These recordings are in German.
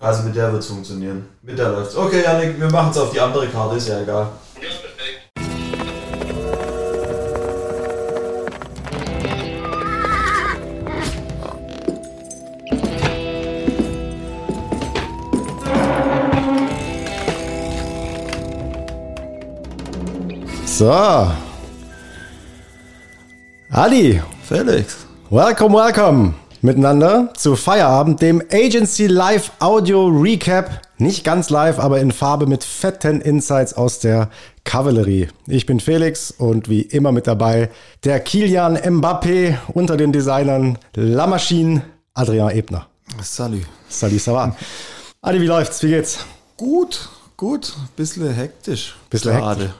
Also mit der wird es funktionieren. Mit der läuft's. Okay, Janik, wir machen es auf die andere Karte, ist ja egal. Ja, perfekt. So. Adi, Felix. welcome, welcome miteinander zu Feierabend, dem Agency Live Audio Recap. Nicht ganz live, aber in Farbe mit fetten Insights aus der Kavallerie. Ich bin Felix und wie immer mit dabei der Kilian Mbappé unter den Designern La Machine, Adrian Ebner. Salut. Salut, ça va. Adi, wie läuft's? Wie geht's? Gut, gut. Bisschen hektisch. Bisschen gerade.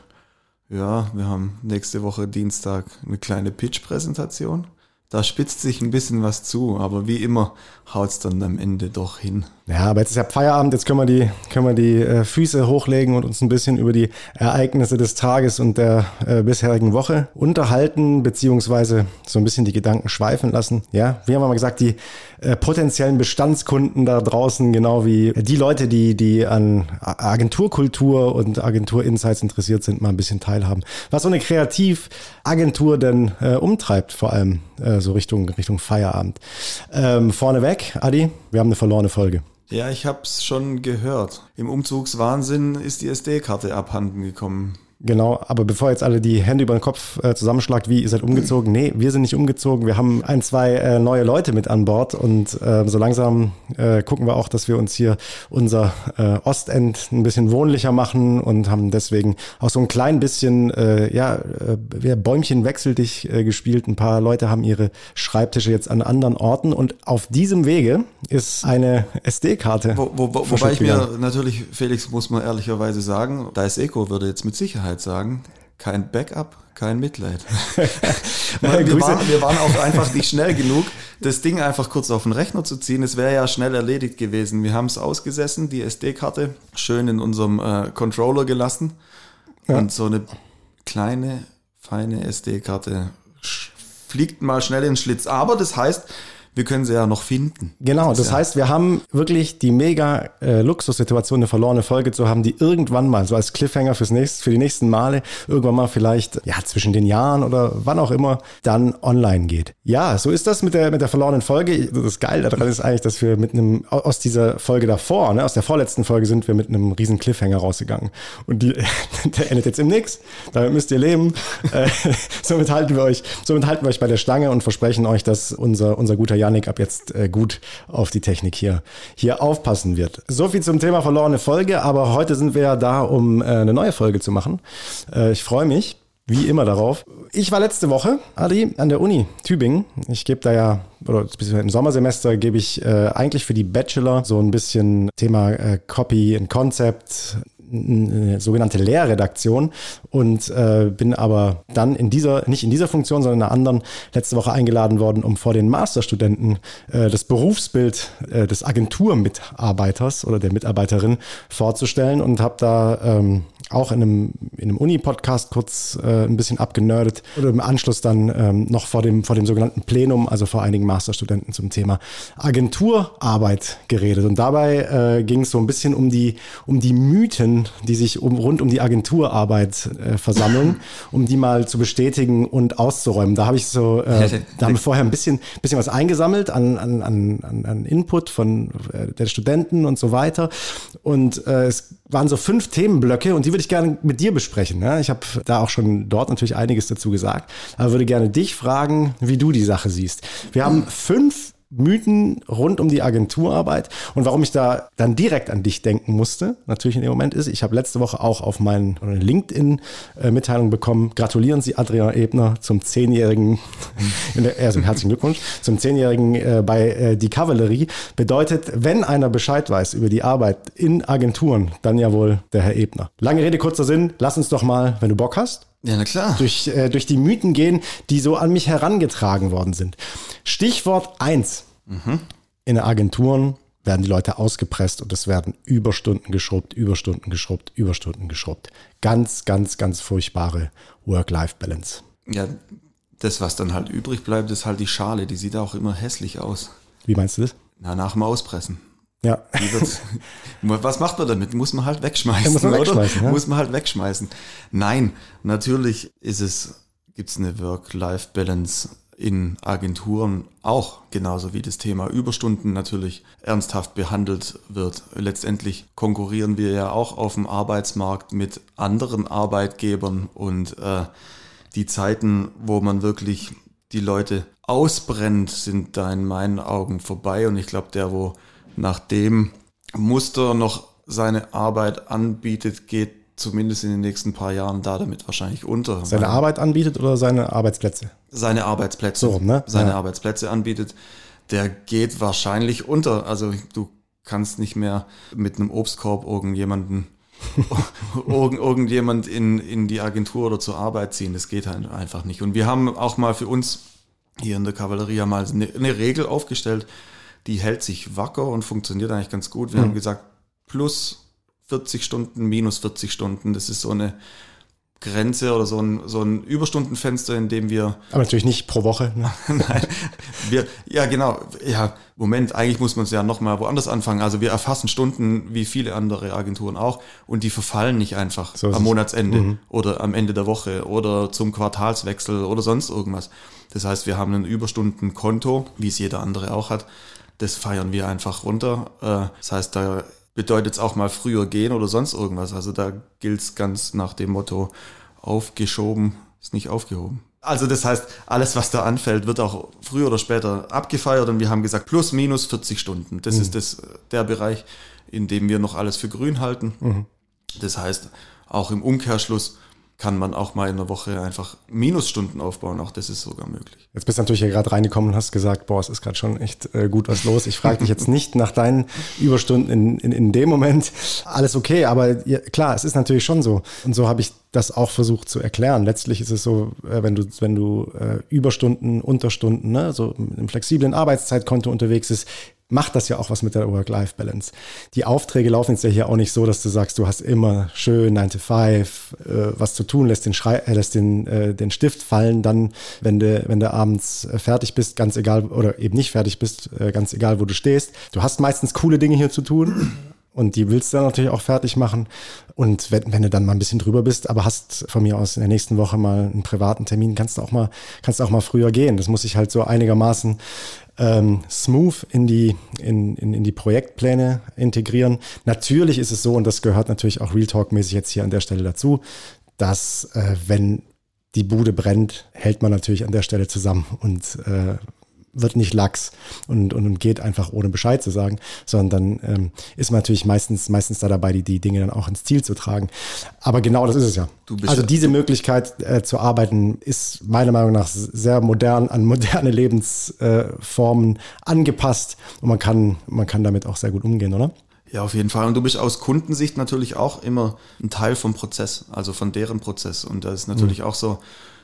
Ja, wir haben nächste Woche Dienstag eine kleine Pitch-Präsentation. Da spitzt sich ein bisschen was zu, aber wie immer haut's dann am Ende doch hin. Ja, aber jetzt ist ja Feierabend, jetzt können wir die, können wir die äh, Füße hochlegen und uns ein bisschen über die Ereignisse des Tages und der äh, bisherigen Woche unterhalten, beziehungsweise so ein bisschen die Gedanken schweifen lassen. Ja, wie haben wir mal gesagt, die äh, potenziellen Bestandskunden da draußen, genau wie die Leute, die, die an Agenturkultur und Agenturinsights interessiert sind, mal ein bisschen teilhaben. Was so eine Kreativagentur denn äh, umtreibt, vor allem äh, so Richtung, Richtung Feierabend. Ähm, vorneweg, Adi, wir haben eine verlorene Folge. Ja, ich hab's schon gehört. Im Umzugswahnsinn ist die SD-Karte abhanden gekommen. Genau, aber bevor jetzt alle die Hände über den Kopf äh, zusammenschlagt, wie ihr seid umgezogen? Nee, wir sind nicht umgezogen. Wir haben ein, zwei äh, neue Leute mit an Bord und äh, so langsam äh, gucken wir auch, dass wir uns hier unser äh, Ostend ein bisschen wohnlicher machen und haben deswegen auch so ein klein bisschen, äh, ja, Bäumchen wechsel dich gespielt. Ein paar Leute haben ihre Schreibtische jetzt an anderen Orten und auf diesem Wege ist eine SD-Karte. Wo, wo, wo, wobei ich mir natürlich, Felix muss man ehrlicherweise sagen, da ist Eco würde jetzt mit Sicherheit sagen, kein Backup, kein Mitleid. Weil wir, waren, wir waren auch einfach nicht schnell genug, das Ding einfach kurz auf den Rechner zu ziehen. Es wäre ja schnell erledigt gewesen. Wir haben es ausgesessen, die SD-Karte schön in unserem äh, Controller gelassen und so eine kleine, feine SD-Karte fliegt mal schnell in den Schlitz. Aber das heißt, wir können sie ja noch finden. Genau, das ja- heißt, wir haben wirklich die mega äh, Luxussituation, eine verlorene Folge zu haben, die irgendwann mal, so als Cliffhanger fürs nächste, für die nächsten Male, irgendwann mal vielleicht, ja, zwischen den Jahren oder wann auch immer, dann online geht. Ja, so ist das mit der, mit der verlorenen Folge. Das Geile daran ist eigentlich, dass wir mit einem, aus dieser Folge davor, ne, aus der vorletzten Folge sind wir mit einem riesen Cliffhanger rausgegangen. Und die, der endet jetzt im Nix. Damit müsst ihr leben. äh, somit halten wir euch, somit halten wir euch bei der Stange und versprechen euch, dass unser, unser guter Janik ab jetzt äh, gut auf die Technik hier, hier aufpassen wird. So viel zum Thema verlorene Folge, aber heute sind wir ja da, um äh, eine neue Folge zu machen. Äh, ich freue mich. Wie immer darauf. Ich war letzte Woche, Adi, an der Uni Tübingen. Ich gebe da ja, oder im Sommersemester gebe ich eigentlich für die Bachelor so ein bisschen Thema Copy and Concept, eine sogenannte Lehrredaktion und äh, bin aber dann in dieser, nicht in dieser Funktion, sondern in einer anderen letzte Woche eingeladen worden, um vor den Masterstudenten äh, das Berufsbild äh, des Agenturmitarbeiters oder der Mitarbeiterin vorzustellen und habe da ähm, auch in einem, in einem Uni-Podcast kurz äh, ein bisschen abgenördet oder im Anschluss dann ähm, noch vor dem, vor dem sogenannten Plenum, also vor einigen Masterstudenten zum Thema Agenturarbeit geredet. Und dabei äh, ging es so ein bisschen um die, um die Mythen, die sich um, rund um die Agenturarbeit äh, versammeln, um die mal zu bestätigen und auszuräumen. Da habe ich so, äh, da haben wir vorher ein bisschen, bisschen was eingesammelt an, an, an, an- Input von äh, der Studenten und so weiter. Und äh, es waren so fünf Themenblöcke und die würde ich gerne mit dir besprechen. Ne? Ich habe da auch schon dort natürlich einiges dazu gesagt, aber würde gerne dich fragen, wie du die Sache siehst. Wir haben fünf Mythen rund um die Agenturarbeit und warum ich da dann direkt an dich denken musste, natürlich in dem Moment ist, ich habe letzte Woche auch auf meinen LinkedIn-Mitteilung bekommen, gratulieren Sie Adrian Ebner zum zehnjährigen, also herzlichen Glückwunsch, zum zehnjährigen äh, bei äh, die Kavallerie. Bedeutet, wenn einer Bescheid weiß über die Arbeit in Agenturen, dann ja wohl der Herr Ebner. Lange Rede, kurzer Sinn, lass uns doch mal, wenn du Bock hast, Ja, na klar. durch, äh, durch die Mythen gehen, die so an mich herangetragen worden sind. Stichwort eins: In den Agenturen werden die Leute ausgepresst und es werden Überstunden geschrubbt, Überstunden geschrubbt, Überstunden geschrubbt. Ganz, ganz, ganz furchtbare Work-Life-Balance. Ja, das, was dann halt übrig bleibt, ist halt die Schale. Die sieht auch immer hässlich aus. Wie meinst du das? Na, nach dem Auspressen. Ja. was macht man damit? Muss man halt wegschmeißen. muss man wegschmeißen, ja? Muss man halt wegschmeißen. Nein, natürlich ist es, gibt es eine Work-Life-Balance in Agenturen auch, genauso wie das Thema Überstunden natürlich ernsthaft behandelt wird. Letztendlich konkurrieren wir ja auch auf dem Arbeitsmarkt mit anderen Arbeitgebern und äh, die Zeiten, wo man wirklich die Leute ausbrennt, sind da in meinen Augen vorbei. Und ich glaube, der, wo nach dem Muster noch seine Arbeit anbietet, geht zumindest in den nächsten paar Jahren da damit wahrscheinlich unter. Seine Arbeit anbietet oder seine Arbeitsplätze? Seine Arbeitsplätze. So, ne? Seine ja. Arbeitsplätze anbietet, der geht wahrscheinlich unter. Also du kannst nicht mehr mit einem Obstkorb irgendjemanden irgend, irgendjemand in, in die Agentur oder zur Arbeit ziehen. Das geht halt einfach nicht. Und wir haben auch mal für uns hier in der Kavallerie mal eine, eine Regel aufgestellt, die hält sich wacker und funktioniert eigentlich ganz gut. Wir mhm. haben gesagt, plus 40 Stunden, minus 40 Stunden. Das ist so eine Grenze oder so ein, so ein Überstundenfenster, in dem wir. Aber natürlich nicht pro Woche. Ne? Nein, wir, ja genau, ja, Moment, eigentlich muss man es ja nochmal woanders anfangen. Also wir erfassen Stunden wie viele andere Agenturen auch und die verfallen nicht einfach so am Monatsende mhm. oder am Ende der Woche oder zum Quartalswechsel oder sonst irgendwas. Das heißt, wir haben ein Überstundenkonto, wie es jeder andere auch hat. Das feiern wir einfach runter. Äh, das heißt, da bedeutet es auch mal früher gehen oder sonst irgendwas. Also da gilt es ganz nach dem Motto, aufgeschoben ist nicht aufgehoben. Also das heißt, alles, was da anfällt, wird auch früher oder später abgefeiert und wir haben gesagt, plus minus 40 Stunden. Das mhm. ist das, der Bereich, in dem wir noch alles für grün halten. Mhm. Das heißt, auch im Umkehrschluss kann man auch mal in der Woche einfach Minusstunden aufbauen. Auch das ist sogar möglich. Jetzt bist du natürlich hier gerade reingekommen und hast gesagt, boah, es ist gerade schon echt äh, gut was los. Ich frage dich jetzt nicht nach deinen Überstunden in, in, in dem Moment. Alles okay, aber ja, klar, es ist natürlich schon so. Und so habe ich das auch versucht zu erklären. Letztlich ist es so, äh, wenn du, wenn du äh, Überstunden, Unterstunden, ne, so im flexiblen Arbeitszeitkonto unterwegs ist, macht das ja auch was mit der Work-Life-Balance. Die Aufträge laufen jetzt ja hier auch nicht so, dass du sagst, du hast immer schön 9 to 5 äh, was zu tun, lässt den, Schrei äh, lässt den, äh, den Stift fallen, dann, wenn du, wenn du abends äh, fertig bist, ganz egal, oder eben nicht fertig bist, äh, ganz egal, wo du stehst. Du hast meistens coole Dinge hier zu tun. Und die willst du dann natürlich auch fertig machen. Und wenn, wenn du dann mal ein bisschen drüber bist, aber hast von mir aus in der nächsten Woche mal einen privaten Termin, kannst du auch mal, kannst auch mal früher gehen. Das muss ich halt so einigermaßen ähm, smooth in die, in, in, in die Projektpläne integrieren. Natürlich ist es so, und das gehört natürlich auch Real Talk-mäßig jetzt hier an der Stelle dazu, dass äh, wenn die Bude brennt, hält man natürlich an der Stelle zusammen und äh, wird nicht lax und, und, und geht einfach ohne Bescheid zu sagen, sondern dann ähm, ist man natürlich meistens, meistens da dabei, die, die Dinge dann auch ins Ziel zu tragen. Aber genau das ist es ja. also diese Möglichkeit äh, zu arbeiten ist meiner Meinung nach sehr modern, an moderne Lebensformen äh, angepasst und man kann, man kann damit auch sehr gut umgehen, oder? Ja, auf jeden Fall. Und du bist aus Kundensicht natürlich auch immer ein Teil vom Prozess, also von deren Prozess. Und das ist natürlich mhm. auch so,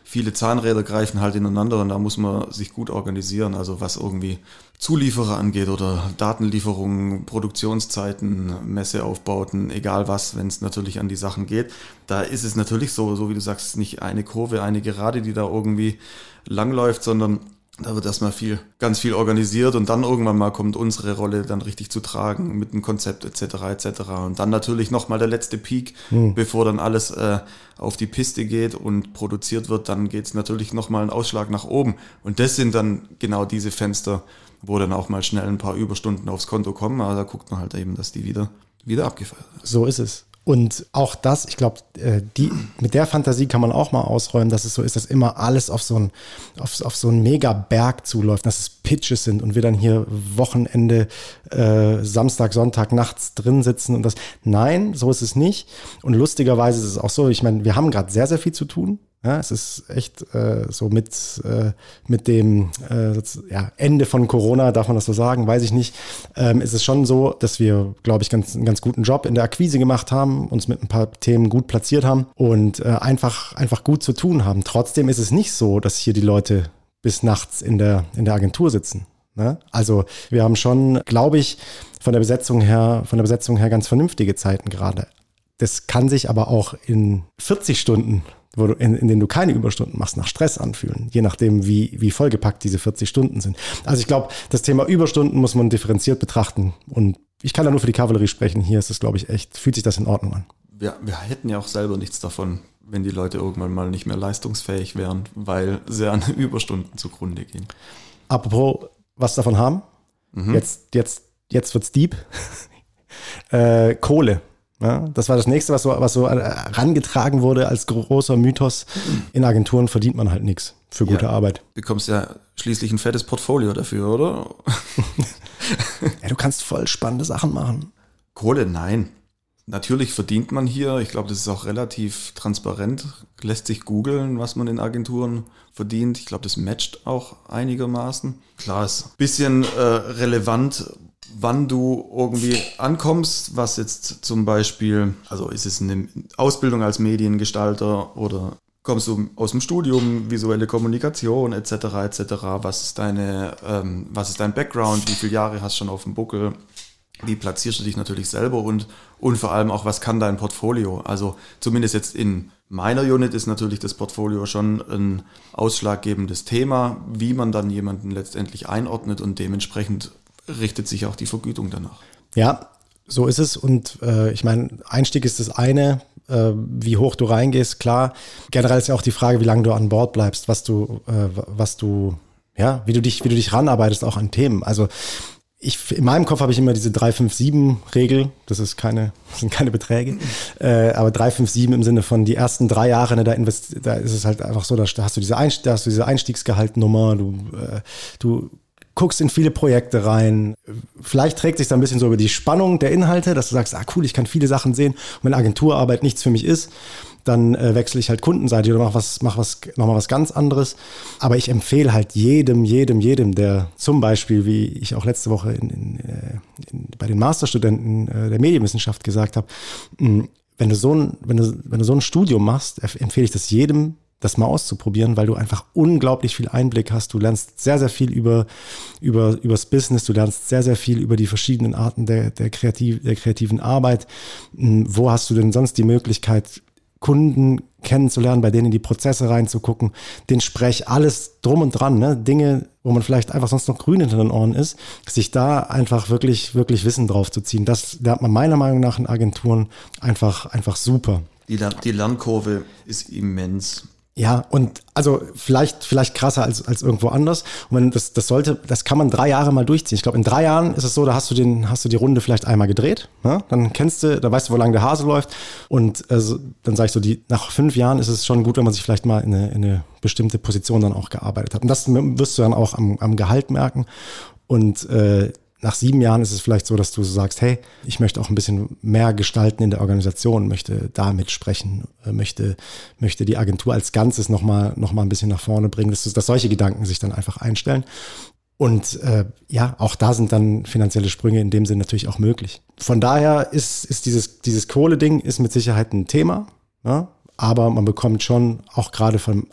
viele Zahnräder greifen halt ineinander und da muss man sich gut organisieren. Also was irgendwie Zulieferer angeht oder Datenlieferungen, Produktionszeiten, Messeaufbauten, egal was, wenn es natürlich an die Sachen geht. Da ist es natürlich so, so wie du sagst, nicht eine Kurve, eine Gerade, die da irgendwie langläuft, sondern da wird erstmal viel, ganz viel organisiert und dann irgendwann mal kommt unsere Rolle dann richtig zu tragen mit dem Konzept etc. etc. Und dann natürlich nochmal der letzte Peak, hm. bevor dann alles äh, auf die Piste geht und produziert wird, dann geht es natürlich nochmal einen Ausschlag nach oben. Und das sind dann genau diese Fenster, wo dann auch mal schnell ein paar Überstunden aufs Konto kommen. Aber da guckt man halt eben, dass die wieder, wieder abgefeiert werden. So ist es. Und auch das, ich glaube, äh, die, mit der Fantasie kann man auch mal ausräumen, dass es so ist, dass immer alles auf so ein, auf, auf so einen Mega-Berg zuläuft, dass es Pitches sind und wir dann hier Wochenende, äh, Samstag, Sonntag nachts drin sitzen und das. Nein, so ist es nicht. Und lustigerweise ist es auch so, ich meine, wir haben gerade sehr, sehr viel zu tun. Ja, es ist echt äh, so mit, äh, mit dem äh, ja, Ende von Corona, darf man das so sagen, weiß ich nicht, ähm, ist es schon so, dass wir, glaube ich, ganz, einen ganz guten Job in der Akquise gemacht haben, uns mit ein paar Themen gut platziert haben und äh, einfach, einfach gut zu tun haben. Trotzdem ist es nicht so, dass hier die Leute bis nachts in der, in der Agentur sitzen. Ne? Also wir haben schon, glaube ich, von der Besetzung her, von der Besetzung her ganz vernünftige Zeiten gerade. Das kann sich aber auch in 40 Stunden wo du, in, in denen du keine Überstunden machst, nach Stress anfühlen, je nachdem, wie, wie vollgepackt diese 40 Stunden sind. Also ich glaube, das Thema Überstunden muss man differenziert betrachten und ich kann da nur für die Kavallerie sprechen. Hier ist es, glaube ich, echt, fühlt sich das in Ordnung an. Wir, wir hätten ja auch selber nichts davon, wenn die Leute irgendwann mal nicht mehr leistungsfähig wären, weil sie an Überstunden zugrunde gehen. Apropos, was davon haben? Mhm. Jetzt, jetzt, jetzt wird's deep. äh, Kohle. Ja, das war das nächste, was so, was so herangetragen wurde als großer Mythos. In Agenturen verdient man halt nichts für gute ja, Arbeit. Du bekommst ja schließlich ein fettes Portfolio dafür, oder? ja, du kannst voll spannende Sachen machen. Kohle, nein. Natürlich verdient man hier, ich glaube, das ist auch relativ transparent, lässt sich googeln, was man in Agenturen verdient. Ich glaube, das matcht auch einigermaßen. Klar, ist ein bisschen äh, relevant, wann du irgendwie ankommst, was jetzt zum Beispiel, also ist es eine Ausbildung als Mediengestalter oder kommst du aus dem Studium, visuelle Kommunikation etc. etc. Was ist deine, ähm, was ist dein Background, wie viele Jahre hast du schon auf dem Buckel, wie platzierst du dich natürlich selber und, und vor allem auch, was kann dein Portfolio? Also zumindest jetzt in meiner Unit ist natürlich das Portfolio schon ein ausschlaggebendes Thema, wie man dann jemanden letztendlich einordnet und dementsprechend richtet sich auch die Vergütung danach. Ja, so ist es. Und äh, ich meine, Einstieg ist das eine, äh, wie hoch du reingehst, klar. Generell ist ja auch die Frage, wie lange du an Bord bleibst, was du, äh, was du, ja, wie du dich, wie du dich ranarbeitest auch an Themen. Also ich, in meinem Kopf habe ich immer diese 357-Regel. Das ist keine, das sind keine Beträge. Äh, aber 357 im Sinne von die ersten drei Jahre, ne, da, da ist es halt einfach so, da hast du diese, Einst diese Einstiegsgehaltnummer, du, äh, du guckst in viele Projekte rein. Vielleicht trägt sich da ein bisschen so über die Spannung der Inhalte, dass du sagst, ah cool, ich kann viele Sachen sehen. Wenn Agenturarbeit nichts für mich ist, dann äh, wechsle ich halt kundenseitig oder mach was, mach was, nochmal was ganz anderes. Aber ich empfehle halt jedem, jedem, jedem, der zum Beispiel, wie ich auch letzte Woche in, in, äh, in, bei den Masterstudenten äh, der Medienwissenschaft gesagt habe, wenn du so ein, wenn du, wenn du so ein Studium machst, empfehle ich das jedem, das mal auszuprobieren, weil du einfach unglaublich viel Einblick hast. Du lernst sehr, sehr viel über, über, übers Business, du lernst sehr, sehr viel über die verschiedenen Arten der, der, kreativ, der kreativen Arbeit. Hm, wo hast du denn sonst die Möglichkeit, Kunden kennenzulernen, bei denen in die Prozesse reinzugucken, den Sprech, alles drum und dran, ne? Dinge, wo man vielleicht einfach sonst noch grün hinter den Ohren ist, sich da einfach wirklich, wirklich Wissen drauf zu ziehen. Das lernt man meiner Meinung nach in Agenturen einfach, einfach super. Die, die Lernkurve ist immens. Ja, und also vielleicht, vielleicht krasser als, als irgendwo anders. Und wenn das, das sollte, das kann man drei Jahre mal durchziehen. Ich glaube, in drei Jahren ist es so, da hast du den, hast du die Runde vielleicht einmal gedreht. Ne? Dann kennst du, da weißt du, wo lange der Hase läuft. Und also, dann sage ich so, die, nach fünf Jahren ist es schon gut, wenn man sich vielleicht mal in eine, in eine bestimmte Position dann auch gearbeitet hat. Und das wirst du dann auch am, am Gehalt merken. Und äh, nach sieben Jahren ist es vielleicht so, dass du sagst, hey, ich möchte auch ein bisschen mehr gestalten in der Organisation, möchte da mitsprechen, äh, möchte, möchte die Agentur als Ganzes nochmal noch mal ein bisschen nach vorne bringen, dass, dass solche Gedanken sich dann einfach einstellen. Und äh, ja, auch da sind dann finanzielle Sprünge in dem Sinn natürlich auch möglich. Von daher ist, ist dieses, dieses Kohle-Ding ist mit Sicherheit ein Thema. Ja? Aber man bekommt schon auch gerade von,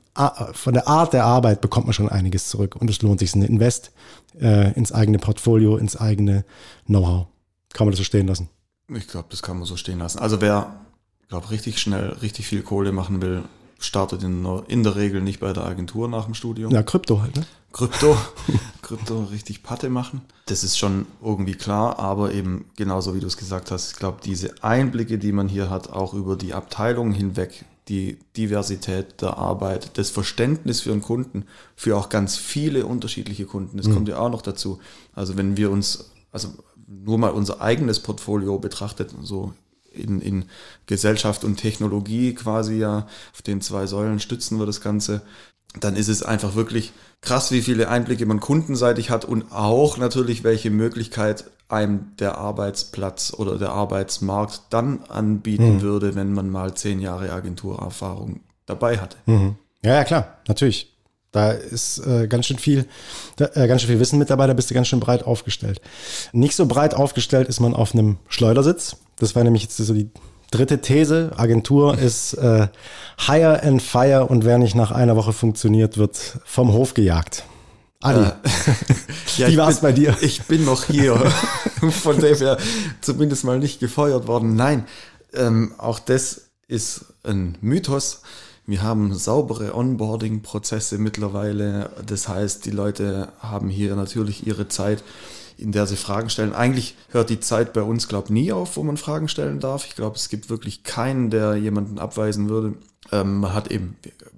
von der Art der Arbeit bekommt man schon einiges zurück und es lohnt sich, ein Invest äh, ins eigene Portfolio, ins eigene Know-how. Kann man das so stehen lassen? Ich glaube, das kann man so stehen lassen. Also wer, glaube richtig schnell richtig viel Kohle machen will, startet in, in der Regel nicht bei der Agentur nach dem Studium. Ja, Krypto halt, ne? Krypto, Krypto richtig Patte machen. Das ist schon irgendwie klar, aber eben genauso wie du es gesagt hast, ich glaube, diese Einblicke, die man hier hat, auch über die Abteilungen hinweg, die Diversität der Arbeit, das Verständnis für einen Kunden, für auch ganz viele unterschiedliche Kunden. Das mhm. kommt ja auch noch dazu. Also wenn wir uns, also nur mal unser eigenes Portfolio betrachtet, so in, in Gesellschaft und Technologie quasi ja, auf den zwei Säulen stützen wir das Ganze, dann ist es einfach wirklich krass, wie viele Einblicke man kundenseitig hat und auch natürlich, welche Möglichkeit einem der Arbeitsplatz oder der Arbeitsmarkt dann anbieten mhm. würde, wenn man mal zehn Jahre Agenturerfahrung dabei hatte. Mhm. Ja, ja, klar, natürlich. Da ist äh, ganz schön viel, da, äh, ganz schön viel Wissen mit dabei, da bist du ganz schön breit aufgestellt. Nicht so breit aufgestellt ist man auf einem Schleudersitz. Das war nämlich jetzt so die dritte These. Agentur ist äh, Hire and Fire und wer nicht nach einer Woche funktioniert, wird vom Hof gejagt. Adi, äh, ja, wie war es bei dir? Ich bin noch hier, von dem her zumindest mal nicht gefeuert worden. Nein, ähm, auch das ist ein Mythos. Wir haben saubere Onboarding-Prozesse mittlerweile. Das heißt, die Leute haben hier natürlich ihre Zeit in der sie Fragen stellen. Eigentlich hört die Zeit bei uns, glaube ich, nie auf, wo man Fragen stellen darf. Ich glaube, es gibt wirklich keinen, der jemanden abweisen würde. Ähm, man hat eben,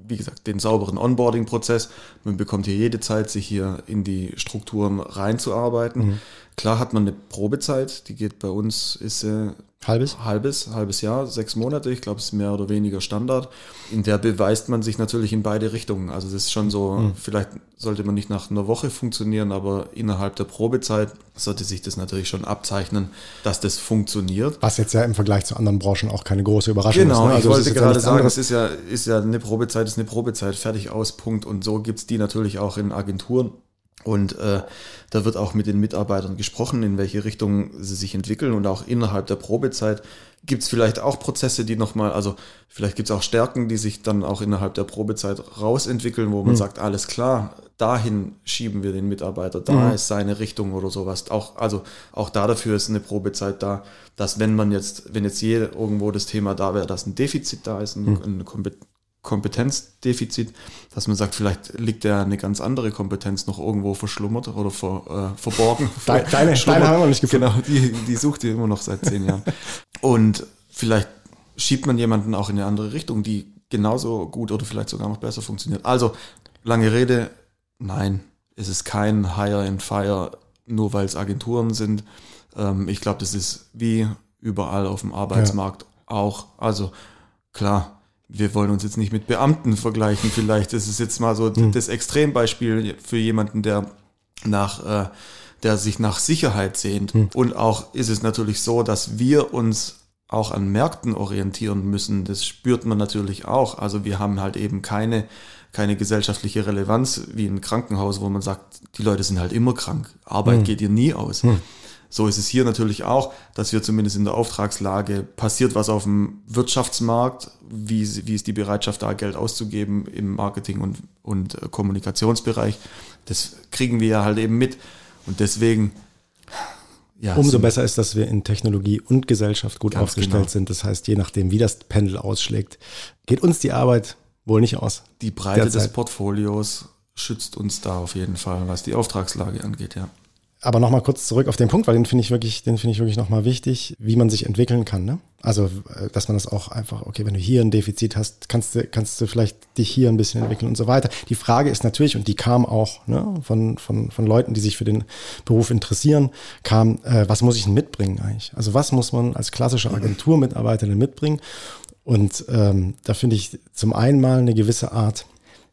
wie gesagt, den sauberen Onboarding-Prozess. Man bekommt hier jede Zeit, sich hier in die Strukturen reinzuarbeiten. Mhm. Klar hat man eine Probezeit, die geht bei uns, ist äh, halbes? halbes, halbes Jahr, sechs Monate. Ich glaube, es ist mehr oder weniger Standard. In der beweist man sich natürlich in beide Richtungen. Also das ist schon so, mhm. vielleicht sollte man nicht nach einer Woche funktionieren, aber innerhalb der Probezeit sollte sich das natürlich schon abzeichnen, dass das funktioniert. Was jetzt ja im Vergleich zu anderen Branchen auch keine große Überraschung genau, ist. Genau, ne? also ich wollte gerade sagen, es ist ja, ist ja eine Probezeit, ist eine Probezeit, fertig aus, Punkt. Und so gibt es die natürlich auch in Agenturen. Und äh, da wird auch mit den Mitarbeitern gesprochen, in welche Richtung sie sich entwickeln. Und auch innerhalb der Probezeit gibt es vielleicht auch Prozesse, die nochmal, also vielleicht gibt es auch Stärken, die sich dann auch innerhalb der Probezeit rausentwickeln, wo man mhm. sagt, alles klar, dahin schieben wir den Mitarbeiter, da mhm. ist seine Richtung oder sowas. Auch, also auch da dafür ist eine Probezeit da, dass wenn man jetzt, wenn jetzt je irgendwo das Thema da wäre, dass ein Defizit da ist, ein, mhm. eine Kompetenzdefizit, dass man sagt, vielleicht liegt ja eine ganz andere Kompetenz noch irgendwo verschlummert oder ver, äh, verborgen. Deine, deine haben wir nicht gefunden. Genau, die, die sucht ihr immer noch seit zehn Jahren. Und vielleicht schiebt man jemanden auch in eine andere Richtung, die genauso gut oder vielleicht sogar noch besser funktioniert. Also, lange Rede, nein, es ist kein Hire and Fire, nur weil es Agenturen sind. Ähm, ich glaube, das ist wie überall auf dem Arbeitsmarkt ja. auch. Also, klar, wir wollen uns jetzt nicht mit Beamten vergleichen, vielleicht. Das ist jetzt mal so mhm. das Extrembeispiel für jemanden, der nach, äh, der sich nach Sicherheit sehnt. Mhm. Und auch ist es natürlich so, dass wir uns auch an Märkten orientieren müssen. Das spürt man natürlich auch. Also wir haben halt eben keine, keine gesellschaftliche Relevanz wie ein Krankenhaus, wo man sagt, die Leute sind halt immer krank. Arbeit mhm. geht ihr nie aus. So ist es hier natürlich auch, dass wir zumindest in der Auftragslage passiert was auf dem Wirtschaftsmarkt, wie, wie ist die Bereitschaft da, Geld auszugeben im Marketing- und, und äh, Kommunikationsbereich. Das kriegen wir ja halt eben mit. Und deswegen. Ja, Umso besser ist, dass wir in Technologie und Gesellschaft gut aufgestellt genau. sind. Das heißt, je nachdem, wie das Pendel ausschlägt, geht uns die Arbeit wohl nicht aus. Die Breite derzeit. des Portfolios schützt uns da auf jeden Fall, was die Auftragslage angeht, ja aber nochmal kurz zurück auf den Punkt, weil den finde ich wirklich, den finde ich wirklich nochmal wichtig, wie man sich entwickeln kann. Ne? Also, äh, dass man das auch einfach, okay, wenn du hier ein Defizit hast, kannst du, kannst du vielleicht dich hier ein bisschen entwickeln und so weiter. Die Frage ist natürlich, und die kam auch ne, von, von, von Leuten, die sich für den Beruf interessieren, kam, äh, was muss ich denn mitbringen eigentlich? Also, was muss man als klassische Agenturmitarbeiter denn mitbringen? Und ähm, da finde ich zum einen mal eine gewisse Art,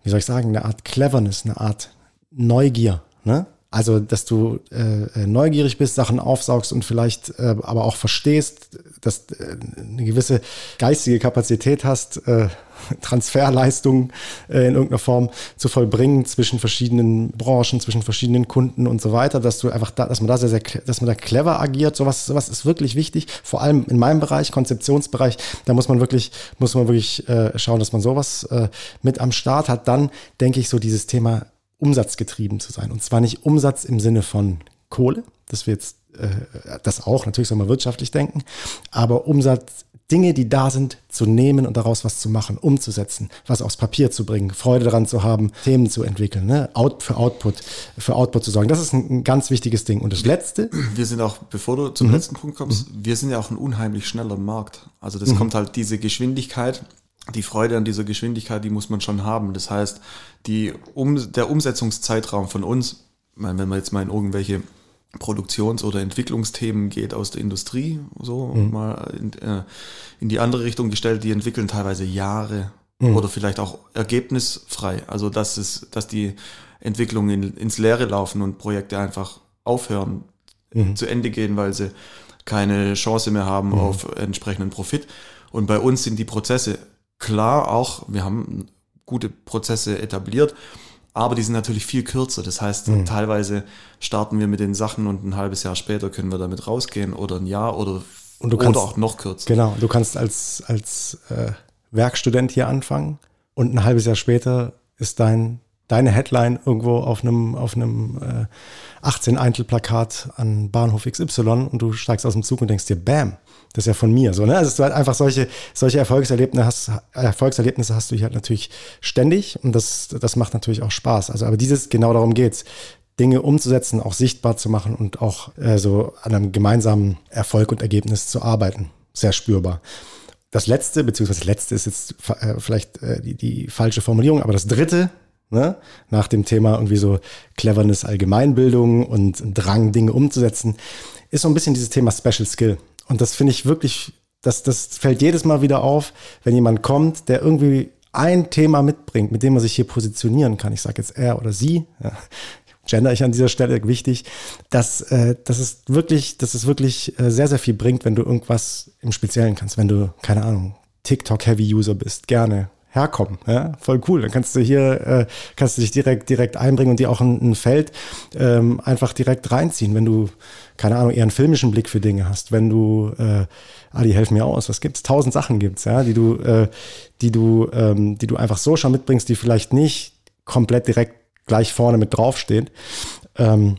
wie soll ich sagen, eine Art Cleverness, eine Art Neugier. Ne? Also, dass du äh, neugierig bist, Sachen aufsaugst und vielleicht äh, aber auch verstehst, dass äh, eine gewisse geistige Kapazität hast, äh, Transferleistungen äh, in irgendeiner Form zu vollbringen zwischen verschiedenen Branchen, zwischen verschiedenen Kunden und so weiter, dass du einfach da, dass man da sehr, sehr, dass man da clever agiert. Sowas, sowas ist wirklich wichtig. Vor allem in meinem Bereich, Konzeptionsbereich, da muss man wirklich, muss man wirklich äh, schauen, dass man sowas äh, mit am Start hat. Dann denke ich so dieses Thema umsatzgetrieben zu sein. Und zwar nicht Umsatz im Sinne von Kohle, dass wir jetzt äh, das auch natürlich soll man wirtschaftlich denken, aber Umsatz, Dinge, die da sind, zu nehmen und daraus was zu machen, umzusetzen, was aufs Papier zu bringen, Freude daran zu haben, Themen zu entwickeln, ne? Out, für Output, für Output zu sorgen. Das ist ein, ein ganz wichtiges Ding. Und das Letzte. Wir sind auch, bevor du zum mhm. letzten Punkt kommst, mhm. wir sind ja auch ein unheimlich schneller Markt. Also das mhm. kommt halt diese Geschwindigkeit die Freude an dieser Geschwindigkeit, die muss man schon haben. Das heißt, die um, der Umsetzungszeitraum von uns, wenn man jetzt mal in irgendwelche Produktions- oder Entwicklungsthemen geht aus der Industrie, so mhm. mal in, äh, in, die andere Richtung gestellt, die entwickeln teilweise Jahre mhm. oder vielleicht auch ergebnisfrei. Also dass es, dass die Entwicklungen in, ins Leere laufen und Projekte einfach aufhören, mhm. zu Ende gehen, weil sie keine Chance mehr haben mhm. auf entsprechenden Profit. Und bei uns sind die Prozesse klar auch, wir haben gute Prozesse etabliert, aber die sind natürlich viel kürzer. Das heißt, mhm. teilweise starten wir mit den Sachen und ein halbes Jahr später können wir damit rausgehen oder ein Jahr oder, und du kannst, oder auch noch kürzer. Genau, du kannst als, als äh, Werkstudent hier anfangen und ein halbes Jahr später ist dein deine Headline irgendwo auf einem, auf einem äh, 18 Eintelplakat an Bahnhof XY und du steigst aus dem Zug und denkst dir, bam, das ist ja von mir. So, ne? Also du halt einfach solche, solche Erfolgserlebnisse hast, Erfolgserlebnisse hast du hier halt natürlich ständig und das, das macht natürlich auch Spaß. Also, aber dieses, genau darum geht's Dinge umzusetzen, auch sichtbar zu machen und auch äh, so an einem gemeinsamen Erfolg und Ergebnis zu arbeiten. Sehr spürbar. Das letzte, beziehungsweise das letzte ist jetzt äh, vielleicht äh, die, die falsche Formulierung, aber das dritte, ne, nach dem Thema irgendwie so Cleverness, Allgemeinbildung und Drang, Dinge umzusetzen, ist so ein bisschen dieses Thema Special Skill. Und das finde ich wirklich, das, das fällt jedes Mal wieder auf, wenn jemand kommt, der irgendwie ein Thema mitbringt, mit dem man sich hier positionieren kann. Ich sage jetzt er oder sie. Ja. Gender ich an dieser Stelle wichtig, dass, äh, dass es wirklich, dass es wirklich äh, sehr, sehr viel bringt, wenn du irgendwas im Speziellen kannst. Wenn du, keine Ahnung, TikTok-Heavy-User bist, gerne herkommen. Ja? Voll cool. Dann kannst du hier, äh, kannst du dich direkt, direkt einbringen und dir auch ein, ein Feld ähm, einfach direkt reinziehen, wenn du, keine Ahnung, eher einen filmischen Blick für Dinge hast, wenn du, äh, Adi, helf mir aus, was gibt's? Tausend Sachen gibt's, ja, die du, äh, die du, ähm, die du einfach so schon mitbringst, die vielleicht nicht komplett direkt gleich vorne mit draufsteht. Ähm,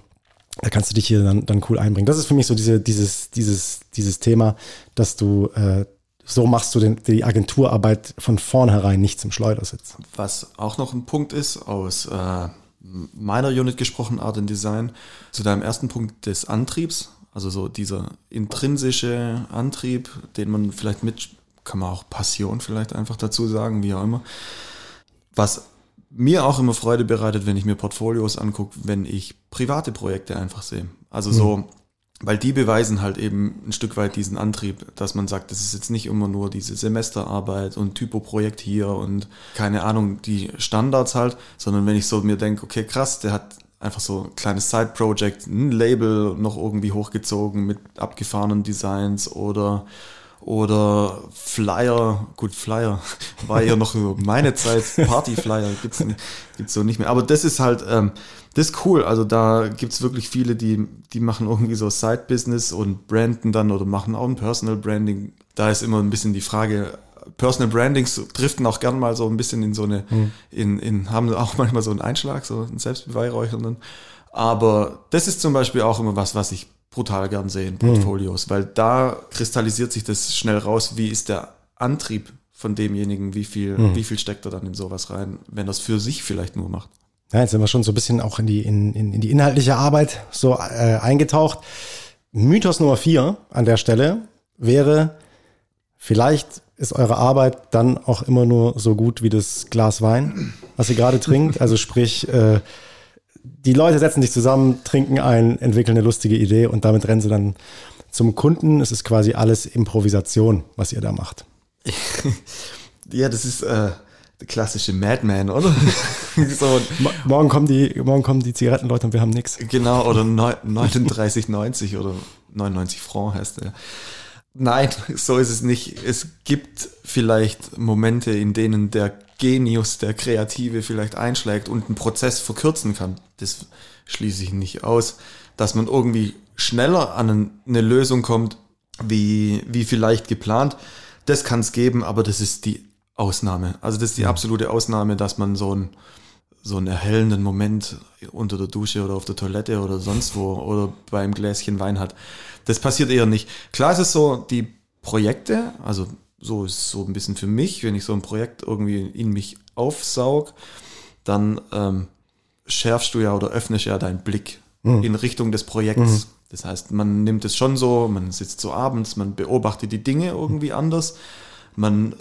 da kannst du dich hier dann, dann cool einbringen. Das ist für mich so diese, dieses, dieses, dieses Thema, dass du äh, so machst du den, die Agenturarbeit von vornherein nicht zum Schleudersitz. Was auch noch ein Punkt ist, aus äh, meiner Unit gesprochen, Art and Design, zu deinem ersten Punkt des Antriebs, also so dieser intrinsische Antrieb, den man vielleicht mit, kann man auch Passion vielleicht einfach dazu sagen, wie auch immer. Was mir auch immer Freude bereitet, wenn ich mir Portfolios angucke, wenn ich private Projekte einfach sehe. Also so, mhm. Weil die beweisen halt eben ein Stück weit diesen Antrieb, dass man sagt, das ist jetzt nicht immer nur diese Semesterarbeit und Typo-Projekt hier und keine Ahnung, die Standards halt, sondern wenn ich so mir denke, okay, krass, der hat einfach so ein kleines Side-Project, ein Label noch irgendwie hochgezogen mit abgefahrenen Designs oder oder Flyer, gut, Flyer war ja noch meine Zeit, Party-Flyer gibt's, gibt's so nicht mehr. Aber das ist halt, ähm, das ist cool. Also da gibt's wirklich viele, die, die machen irgendwie so Side-Business und branden dann oder machen auch ein Personal Branding. Da ist immer ein bisschen die Frage, Personal Brandings driften auch gern mal so ein bisschen in so eine, mhm. in, in, haben auch manchmal so einen Einschlag, so einen Selbstbeweihräuchernden. Aber das ist zum Beispiel auch immer was, was ich brutal gern sehen, Portfolios, mhm. weil da kristallisiert sich das schnell raus, wie ist der Antrieb von demjenigen, wie viel, mhm. wie viel steckt er dann in sowas rein, wenn es für sich vielleicht nur macht. Ja, jetzt sind wir schon so ein bisschen auch in die, in, in, in die inhaltliche Arbeit so äh, eingetaucht. Mythos Nummer vier an der Stelle wäre, vielleicht ist eure Arbeit dann auch immer nur so gut wie das Glas Wein, was ihr gerade trinkt. Also sprich, äh, die Leute setzen sich zusammen, trinken ein, entwickeln eine lustige Idee und damit rennen sie dann zum Kunden. Es ist quasi alles Improvisation, was ihr da macht. ja, das ist äh, der klassische Madman, oder? so. morgen, kommen die, morgen kommen die Zigarettenleute und wir haben nichts. Genau, oder 39,90 oder 99 Franc heißt der. Nein, so ist es nicht. Es gibt vielleicht Momente, in denen der Genius, der Kreative vielleicht einschlägt und einen Prozess verkürzen kann. Das schließe ich nicht aus, dass man irgendwie schneller an eine Lösung kommt, wie, wie vielleicht geplant. Das kann es geben, aber das ist die Ausnahme. Also das ist die absolute Ausnahme, dass man so einen, so einen erhellenden Moment unter der Dusche oder auf der Toilette oder sonst wo oder beim Gläschen Wein hat. Das passiert eher nicht. Klar ist es so, die Projekte, also so ist es so ein bisschen für mich, wenn ich so ein Projekt irgendwie in mich aufsaug, dann ähm, schärfst du ja oder öffnest ja deinen Blick mhm. in Richtung des Projekts. Mhm. Das heißt, man nimmt es schon so, man sitzt so abends, man beobachtet die Dinge irgendwie anders. Man,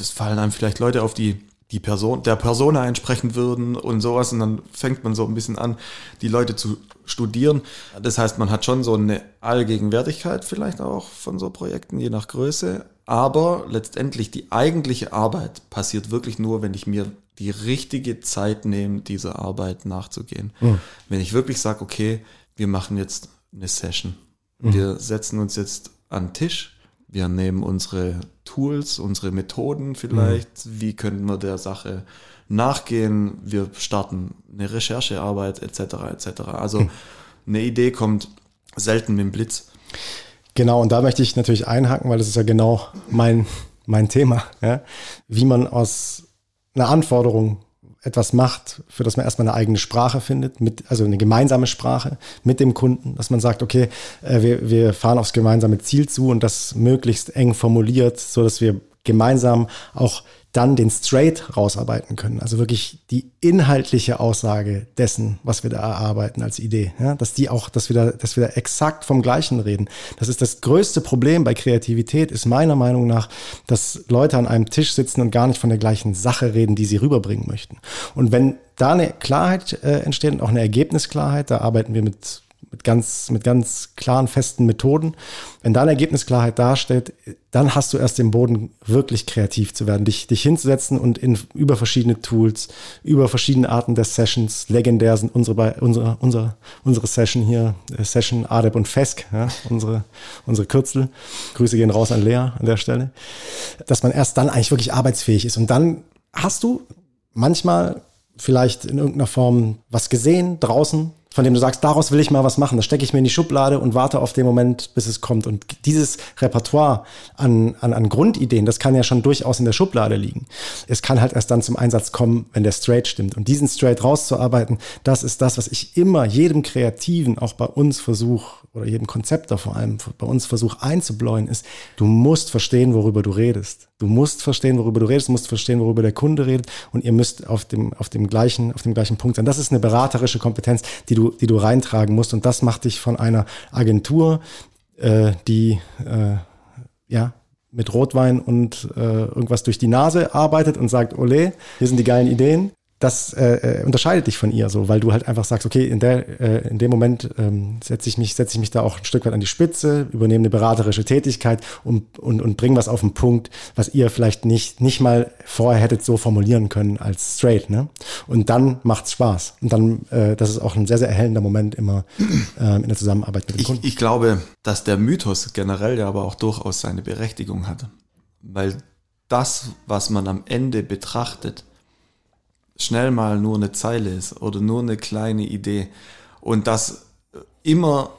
es fallen einem vielleicht Leute auf, die die Person, der Persona entsprechen würden und sowas. Und dann fängt man so ein bisschen an, die Leute zu studieren. Das heißt, man hat schon so eine Allgegenwärtigkeit vielleicht auch von so Projekten, je nach Größe. Aber letztendlich die eigentliche Arbeit passiert wirklich nur, wenn ich mir die richtige Zeit nehme, dieser Arbeit nachzugehen. Mhm. Wenn ich wirklich sage, okay, wir machen jetzt eine Session. Mhm. Wir setzen uns jetzt an den Tisch. Wir nehmen unsere Tools, unsere Methoden vielleicht. Mhm. Wie können wir der Sache nachgehen? Wir starten eine Recherchearbeit etc. etc. Also mhm. eine Idee kommt selten mit dem Blitz. Genau, und da möchte ich natürlich einhaken, weil das ist ja genau mein, mein Thema, ja? wie man aus einer Anforderung etwas macht, für das man erstmal eine eigene Sprache findet, mit, also eine gemeinsame Sprache mit dem Kunden, dass man sagt, okay, äh, wir, wir fahren aufs gemeinsame Ziel zu und das möglichst eng formuliert, so dass wir gemeinsam auch dann den Straight rausarbeiten können. Also wirklich die inhaltliche Aussage dessen, was wir da erarbeiten als Idee. Ja, dass die auch, dass wir da, dass wir da exakt vom Gleichen reden. Das ist das größte Problem bei Kreativität, ist meiner Meinung nach, dass Leute an einem Tisch sitzen und gar nicht von der gleichen Sache reden, die sie rüberbringen möchten. Und wenn da eine Klarheit äh, entsteht und auch eine Ergebnisklarheit, da arbeiten wir mit mit ganz, mit ganz klaren, festen Methoden. Wenn da eine Ergebnisklarheit darstellt, dann hast du erst den Boden, wirklich kreativ zu werden, dich, dich hinzusetzen und in, über verschiedene Tools, über verschiedene Arten der Sessions, legendär sind unsere, unsere, unsere, unsere Session hier, äh, Session Adep und Fesk, ja, unsere, unsere Kürzel. Grüße gehen raus an Lea an der Stelle. Dass man erst dann eigentlich wirklich arbeitsfähig ist. Und dann hast du manchmal vielleicht in irgendeiner Form was gesehen draußen, von dem du sagst, daraus will ich mal was machen. Das stecke ich mir in die Schublade und warte auf den Moment, bis es kommt. Und dieses Repertoire an, an, an Grundideen, das kann ja schon durchaus in der Schublade liegen. Es kann halt erst dann zum Einsatz kommen, wenn der Straight stimmt. Und diesen Straight rauszuarbeiten, das ist das, was ich immer jedem Kreativen, auch bei uns versuche, oder jedem Konzepter vor allem bei uns versuche einzubläuen, ist, du musst verstehen, worüber du redest. Du musst verstehen, worüber du redest, musst verstehen, worüber der Kunde redet und ihr müsst auf dem, auf dem gleichen, auf dem gleichen Punkt sein. Das ist eine beraterische Kompetenz, die du, die du reintragen musst und das macht dich von einer Agentur, äh, die, äh, ja, mit Rotwein und äh, irgendwas durch die Nase arbeitet und sagt, ole, hier sind die geilen Ideen, das äh, äh, unterscheidet dich von ihr so, weil du halt einfach sagst, okay, in der äh, in dem Moment ähm, setze ich mich setze ich mich da auch ein Stück weit an die Spitze, übernehme eine beraterische Tätigkeit und und und bring was auf den Punkt, was ihr vielleicht nicht nicht mal vorher hättet so formulieren können als straight, ne? Und dann macht's Spaß und dann äh, das ist auch ein sehr sehr erhellender Moment immer äh, in der Zusammenarbeit mit dem ich, Kunden. Ich glaube, dass der Mythos generell ja aber auch durchaus seine Berechtigung hat, weil das, was man am Ende betrachtet, schnell mal nur eine Zeile ist oder nur eine kleine Idee und dass immer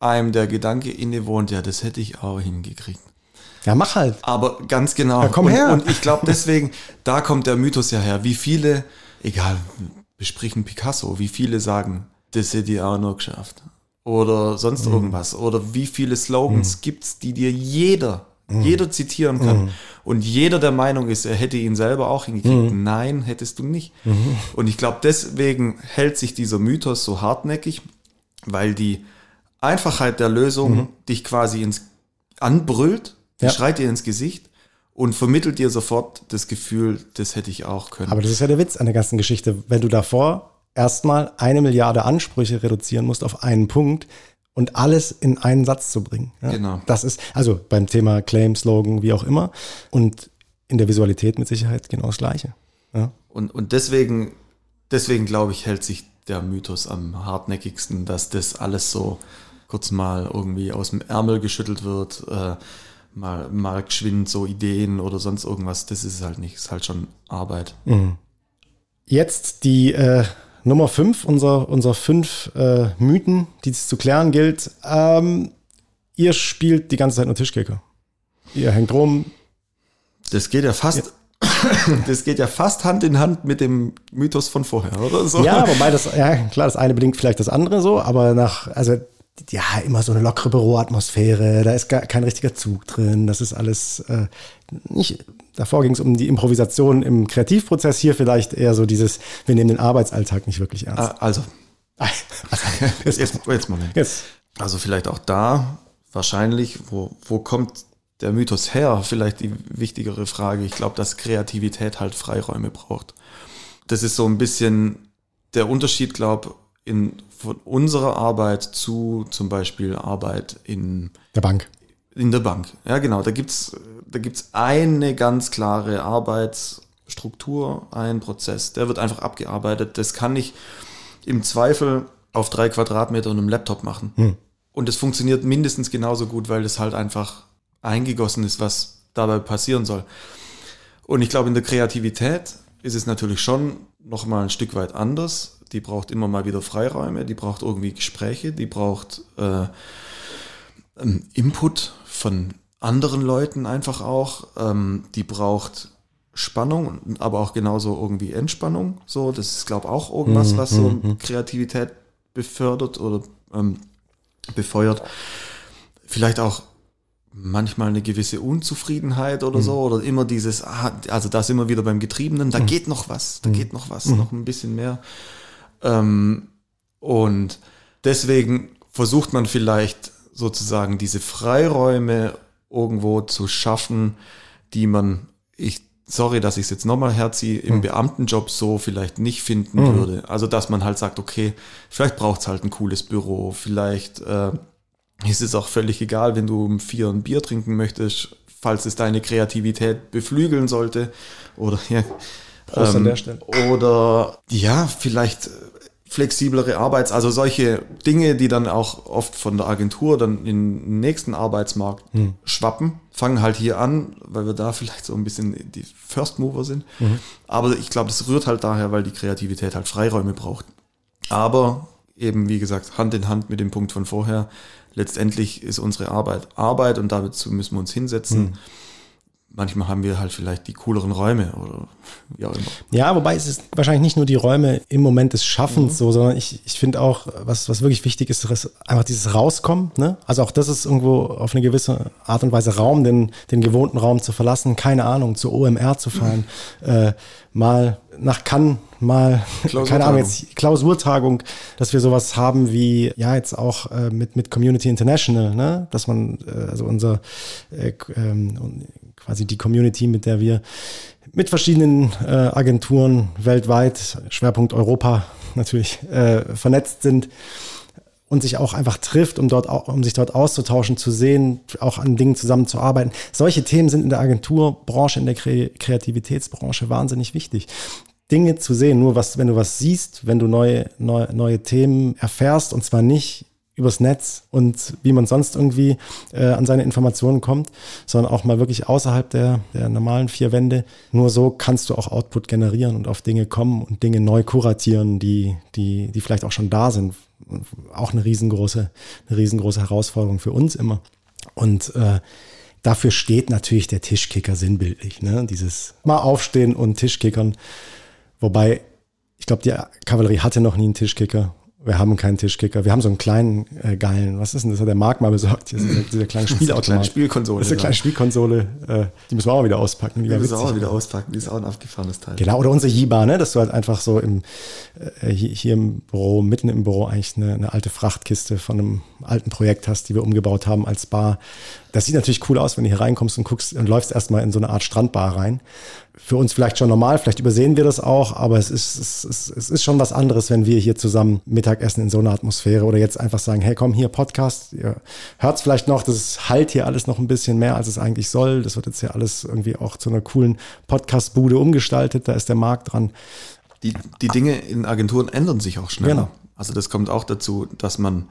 einem der Gedanke innewohnt, ja, das hätte ich auch hingekriegt. Ja, mach halt. Aber ganz genau. Ja, komm und, her. Und ich glaube deswegen, da kommt der Mythos ja her. Wie viele, egal, besprechen Picasso, wie viele sagen, das hätte ich auch noch geschafft. Oder sonst Mhm. irgendwas. Oder wie viele Slogans gibt's, die dir jeder, Mhm. jeder zitieren kann. Und jeder der Meinung ist, er hätte ihn selber auch hingekriegt. Mhm. Nein, hättest du nicht. Und ich glaube, deswegen hält sich dieser Mythos so hartnäckig, weil die Einfachheit der Lösung dich quasi ins anbrüllt, Mhm. Ja. schreit dir ins Gesicht und vermittelt dir sofort das Gefühl, das hätte ich auch können. Aber das ist ja der Witz an der ganzen Geschichte. Wenn du davor erstmal eine Milliarde Ansprüche reduzieren musst auf einen Punkt und alles in einen Satz zu bringen. Ja? Genau. Das ist, also beim Thema Claim, Slogan, wie auch immer. Und in der Visualität mit Sicherheit genau das Gleiche. Ja? Und, und deswegen, deswegen glaube ich, hält sich der Mythos am hartnäckigsten, dass das alles so kurz mal irgendwie aus dem Ärmel geschüttelt wird, äh, mal, mal geschwind so Ideen oder sonst irgendwas. Das ist halt nicht. Ist halt schon Arbeit. Jetzt die äh, Nummer fünf, unser, unser fünf äh, Mythen, die es zu klären gilt. Ähm, ihr spielt die ganze Zeit nur Tischkicker. Ihr hängt rum. Das geht ja fast. Das geht ja fast Hand in Hand mit dem Mythos von vorher, oder so? Ja, wobei das, ja, klar, das eine bedingt vielleicht das andere so, aber nach, also, ja, immer so eine lockere Büroatmosphäre, da ist gar kein richtiger Zug drin, das ist alles äh, nicht, davor ging es um die Improvisation im Kreativprozess, hier vielleicht eher so dieses, wir nehmen den Arbeitsalltag nicht wirklich ernst. Ah, Also, jetzt, jetzt, jetzt Moment. jetzt. Also vielleicht auch da wahrscheinlich, wo, wo kommt der Mythos her? Vielleicht die wichtigere Frage. Ich glaube, dass Kreativität halt Freiräume braucht. Das ist so ein bisschen der Unterschied, glaube in von unserer Arbeit zu zum Beispiel Arbeit in, Der Bank. in der Bank. Ja, genau. Da gibt's da gibt's eine ganz klare Arbeitsstruktur, ein Prozess. Der wird einfach abgearbeitet. Das kann ich im Zweifel auf drei Quadratmeter und einem Laptop machen. Und es funktioniert mindestens genauso gut, weil das halt einfach eingegossen ist, was dabei passieren soll. Und ich glaube, in der Kreativität ist es natürlich schon noch mal ein Stück weit anders. Die braucht immer mal wieder Freiräume, die braucht irgendwie Gespräche, die braucht äh, ähm, Input von anderen Leuten einfach auch. Ähm, die braucht Spannung, aber auch genauso irgendwie Entspannung. So, das ist, glaube ich, auch irgendwas, was so Kreativität befördert oder ähm, befeuert. Vielleicht auch manchmal eine gewisse Unzufriedenheit oder so oder immer dieses, ah, also da sind wir wieder beim Getriebenen, da geht noch was, da geht noch was, noch ein bisschen mehr. Ähm, und deswegen versucht man vielleicht sozusagen diese Freiräume irgendwo zu schaffen, die man, ich, sorry, dass ich es jetzt nochmal herziehe, im Beamtenjob so vielleicht nicht finden würde. Also dass man halt sagt, okay, vielleicht braucht es halt ein cooles Büro, vielleicht äh, ist es auch völlig egal, wenn du um vier ein Bier trinken möchtest, falls es deine Kreativität beflügeln sollte. Oder ja. Prost an der Stelle. Oder ja, vielleicht flexiblere Arbeits-, also solche Dinge, die dann auch oft von der Agentur dann in den nächsten Arbeitsmarkt schwappen, fangen halt hier an, weil wir da vielleicht so ein bisschen die First Mover sind. Aber ich glaube, das rührt halt daher, weil die Kreativität halt Freiräume braucht. Aber eben, wie gesagt, Hand in Hand mit dem Punkt von vorher, letztendlich ist unsere Arbeit Arbeit und dazu müssen wir uns hinsetzen. Manchmal haben wir halt vielleicht die cooleren Räume oder wie auch immer. Ja, wobei es ist wahrscheinlich nicht nur die Räume im Moment des Schaffens so, sondern ich, ich finde auch, was, was wirklich wichtig ist, ist einfach dieses Rauskommen. Ne? Also auch das ist irgendwo auf eine gewisse Art und Weise Raum, den, den gewohnten Raum zu verlassen, keine Ahnung, zur OMR zu fahren, äh, mal nach Cannes, mal, keine Ahnung, jetzt Klausurtagung, dass wir sowas haben wie, ja, jetzt auch äh, mit, mit Community International, ne? dass man, äh, also unser, äh, ähm, quasi die Community, mit der wir mit verschiedenen äh, Agenturen weltweit, Schwerpunkt Europa natürlich, äh, vernetzt sind und sich auch einfach trifft, um dort um sich dort auszutauschen, zu sehen, auch an Dingen zusammenzuarbeiten. Solche Themen sind in der Agenturbranche, in der Kre Kreativitätsbranche wahnsinnig wichtig. Dinge zu sehen, nur was, wenn du was siehst, wenn du neue, neue, neue Themen erfährst und zwar nicht übers Netz und wie man sonst irgendwie äh, an seine Informationen kommt, sondern auch mal wirklich außerhalb der, der normalen vier Wände. Nur so kannst du auch Output generieren und auf Dinge kommen und Dinge neu kuratieren, die, die, die vielleicht auch schon da sind. Auch eine riesengroße, eine riesengroße Herausforderung für uns immer. Und äh, dafür steht natürlich der Tischkicker sinnbildlich. Ne? Dieses mal aufstehen und Tischkickern. Wobei, ich glaube, die Kavallerie hatte noch nie einen Tischkicker wir haben keinen Tischkicker. Wir haben so einen kleinen, äh, geilen, was ist denn das? Hat der Marc mal besorgt. Diese, diese kleine Spielautomat. Kleine Spielkonsole. Das ist eine kleine Spielkonsole. Äh, die müssen wir auch wieder auspacken. Die, die müssen wir auch wieder auspacken. Die ist auch ein abgefahrenes Teil. Genau, oder unsere Jiba, ne? Dass du halt einfach so im, äh, hier, hier im Büro, mitten im Büro eigentlich eine, eine alte Frachtkiste von einem alten Projekt hast, die wir umgebaut haben als Bar. Das sieht natürlich cool aus, wenn du hier reinkommst und guckst und läufst erstmal in so eine Art Strandbar rein für uns vielleicht schon normal, vielleicht übersehen wir das auch, aber es ist, es, ist, es ist schon was anderes, wenn wir hier zusammen Mittagessen in so einer Atmosphäre oder jetzt einfach sagen, hey komm hier, Podcast, ihr hört es vielleicht noch, das halt hier alles noch ein bisschen mehr, als es eigentlich soll. Das wird jetzt hier alles irgendwie auch zu einer coolen Podcast-Bude umgestaltet, da ist der Markt dran. Die, die Dinge in Agenturen ändern sich auch schnell. Genau. Also das kommt auch dazu, dass man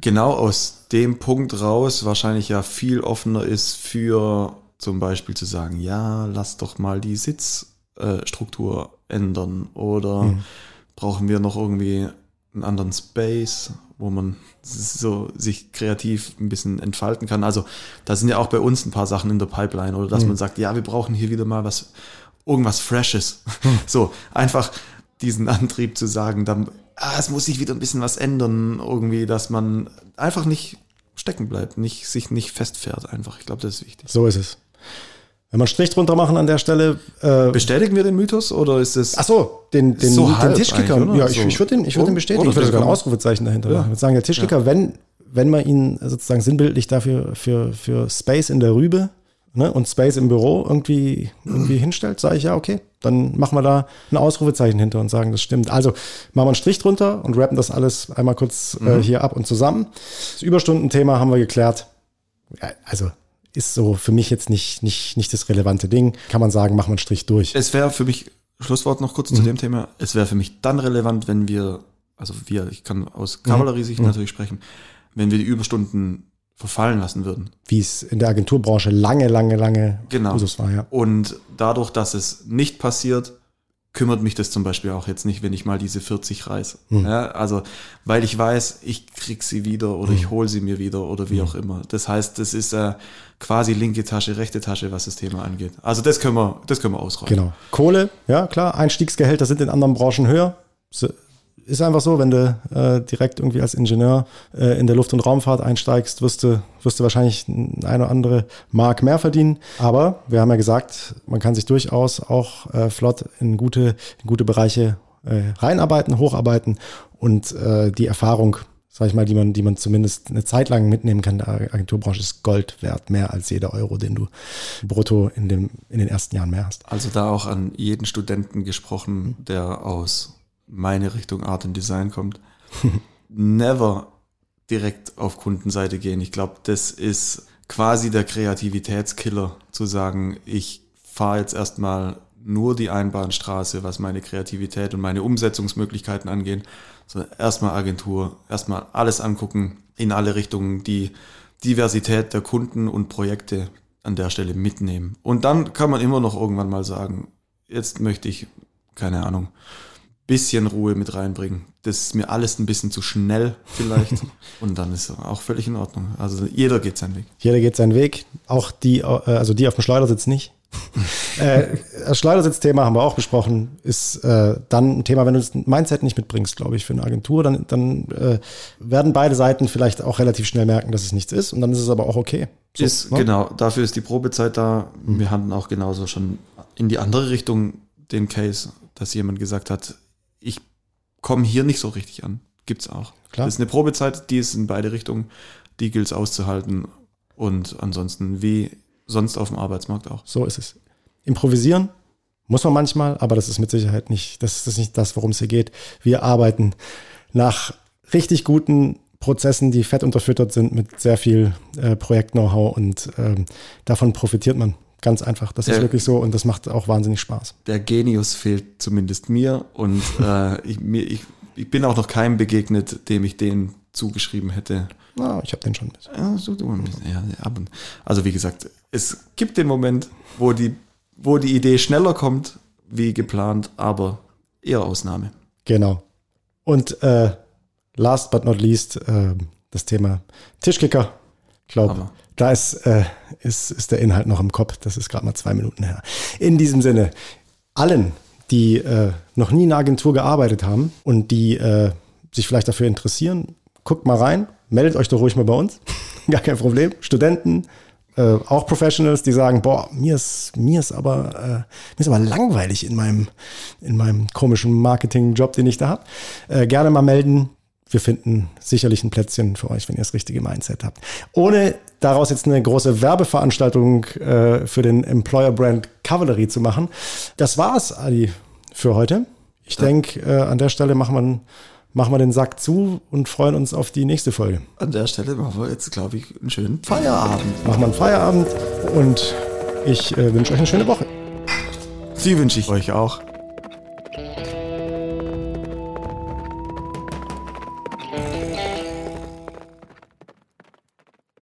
genau aus dem Punkt raus wahrscheinlich ja viel offener ist für zum Beispiel zu sagen, ja, lass doch mal die Sitzstruktur äh, ändern oder mhm. brauchen wir noch irgendwie einen anderen Space, wo man so sich kreativ ein bisschen entfalten kann. Also da sind ja auch bei uns ein paar Sachen in der Pipeline oder dass mhm. man sagt, ja, wir brauchen hier wieder mal was, irgendwas Freshes. Mhm. So, einfach diesen Antrieb zu sagen, dann, ah, es muss sich wieder ein bisschen was ändern, irgendwie, dass man einfach nicht stecken bleibt, nicht, sich nicht festfährt einfach. Ich glaube, das ist wichtig. So ist es. Wenn wir einen Strich drunter machen an der Stelle. Äh, Bestätigen wir den Mythos oder ist es. Ach so, den, den, so den Tischkicker. Ja, ich, ich würde den, ich würd den bestätigen. Ich würde sogar ein Ausrufezeichen dahinter ja. machen. Ich würde sagen, der Tischkicker, ja. wenn, wenn man ihn sozusagen sinnbildlich dafür für, für Space in der Rübe ne, und Space im Büro irgendwie, irgendwie hinstellt, sage ich ja, okay, dann machen wir da ein Ausrufezeichen hinter und sagen, das stimmt. Also machen wir einen Strich drunter und rappen das alles einmal kurz äh, mhm. äh, hier ab und zusammen. Das Überstundenthema haben wir geklärt. Ja, also ist so für mich jetzt nicht, nicht, nicht das relevante Ding. Kann man sagen, machen wir einen Strich durch. Es wäre für mich, Schlusswort noch kurz mhm. zu dem Thema, es wäre für mich dann relevant, wenn wir, also wir, ich kann aus Kavallerie-Sicht mhm. natürlich sprechen, wenn wir die Überstunden verfallen lassen würden. Wie es in der Agenturbranche lange, lange, lange genau. Usus war, ja. Und dadurch, dass es nicht passiert, kümmert mich das zum Beispiel auch jetzt nicht, wenn ich mal diese 40 reiße. Mhm. Ja, also, weil ich weiß, ich krieg sie wieder oder mhm. ich hole sie mir wieder oder wie mhm. auch immer. Das heißt, das ist äh, quasi linke Tasche, rechte Tasche, was das Thema angeht. Also das können wir, das können wir ausräumen. Genau. Kohle, ja klar, Einstiegsgehälter sind in anderen Branchen höher. Ist einfach so, wenn du äh, direkt irgendwie als Ingenieur äh, in der Luft- und Raumfahrt einsteigst, wirst du, wirst du wahrscheinlich eine oder andere Mark mehr verdienen. Aber wir haben ja gesagt, man kann sich durchaus auch äh, flott in gute, in gute Bereiche äh, reinarbeiten, hocharbeiten und äh, die Erfahrung, sag ich mal, die man, die man zumindest eine Zeit lang mitnehmen kann, der Agenturbranche ist Gold wert, mehr als jeder Euro, den du brutto in, dem, in den ersten Jahren mehr hast. Also da auch an jeden Studenten gesprochen, der aus meine Richtung Art und Design kommt. Never direkt auf Kundenseite gehen. Ich glaube, das ist quasi der Kreativitätskiller, zu sagen, ich fahre jetzt erstmal nur die Einbahnstraße, was meine Kreativität und meine Umsetzungsmöglichkeiten angehen. So erstmal Agentur, erstmal alles angucken in alle Richtungen, die Diversität der Kunden und Projekte an der Stelle mitnehmen. Und dann kann man immer noch irgendwann mal sagen, jetzt möchte ich, keine Ahnung, bisschen Ruhe mit reinbringen. Das ist mir alles ein bisschen zu schnell vielleicht. und dann ist auch völlig in Ordnung. Also jeder geht seinen Weg. Jeder geht seinen Weg. Auch die, äh, also die auf dem Schleudersitz nicht. äh, das Schleudersitzthema haben wir auch besprochen, ist äh, dann ein Thema, wenn du das Mindset nicht mitbringst, glaube ich, für eine Agentur, dann, dann äh, werden beide Seiten vielleicht auch relativ schnell merken, dass es nichts ist und dann ist es aber auch okay. So, ist, ne? Genau, dafür ist die Probezeit da. Mhm. Wir hatten auch genauso schon in die andere Richtung den Case, dass jemand gesagt hat, komme hier nicht so richtig an. Gibt's auch. Klar. Das ist eine Probezeit, die ist in beide Richtungen, die gilt es auszuhalten und ansonsten wie sonst auf dem Arbeitsmarkt auch. So ist es. Improvisieren muss man manchmal, aber das ist mit Sicherheit nicht, das ist nicht das, worum es hier geht. Wir arbeiten nach richtig guten Prozessen, die fett unterfüttert sind mit sehr viel äh, Projekt-Know-how und ähm, davon profitiert man ganz einfach. Das der, ist wirklich so und das macht auch wahnsinnig Spaß. Der Genius fehlt zumindest mir und äh, ich, mir, ich, ich bin auch noch keinem begegnet, dem ich den zugeschrieben hätte. Na, ich habe den schon mit. Ja, so, ja, also wie gesagt, es gibt den Moment, wo die, wo die Idee schneller kommt wie geplant, aber eher Ausnahme. Genau. Und äh, last but not least äh, das Thema Tischkicker. Ich glaube, da ist, äh, ist, ist der Inhalt noch im Kopf. Das ist gerade mal zwei Minuten her. In diesem Sinne, allen, die äh, noch nie in einer Agentur gearbeitet haben und die äh, sich vielleicht dafür interessieren, guckt mal rein, meldet euch doch ruhig mal bei uns. Gar kein Problem. Studenten, äh, auch Professionals, die sagen, boah, mir ist, mir ist aber, äh, mir ist aber langweilig in meinem, in meinem komischen Marketing-Job, den ich da habe. Äh, gerne mal melden. Wir finden sicherlich ein Plätzchen für euch, wenn ihr das richtige Mindset habt. Ohne daraus jetzt eine große Werbeveranstaltung äh, für den Employer Brand Cavalry zu machen. Das war's, Adi, für heute. Ich ja. denke, äh, an der Stelle machen wir machen wir den Sack zu und freuen uns auf die nächste Folge. An der Stelle machen wir jetzt, glaube ich, einen schönen Feierabend. Machen wir einen Feierabend und ich äh, wünsche euch eine schöne Woche. Sie wünsche ich euch auch.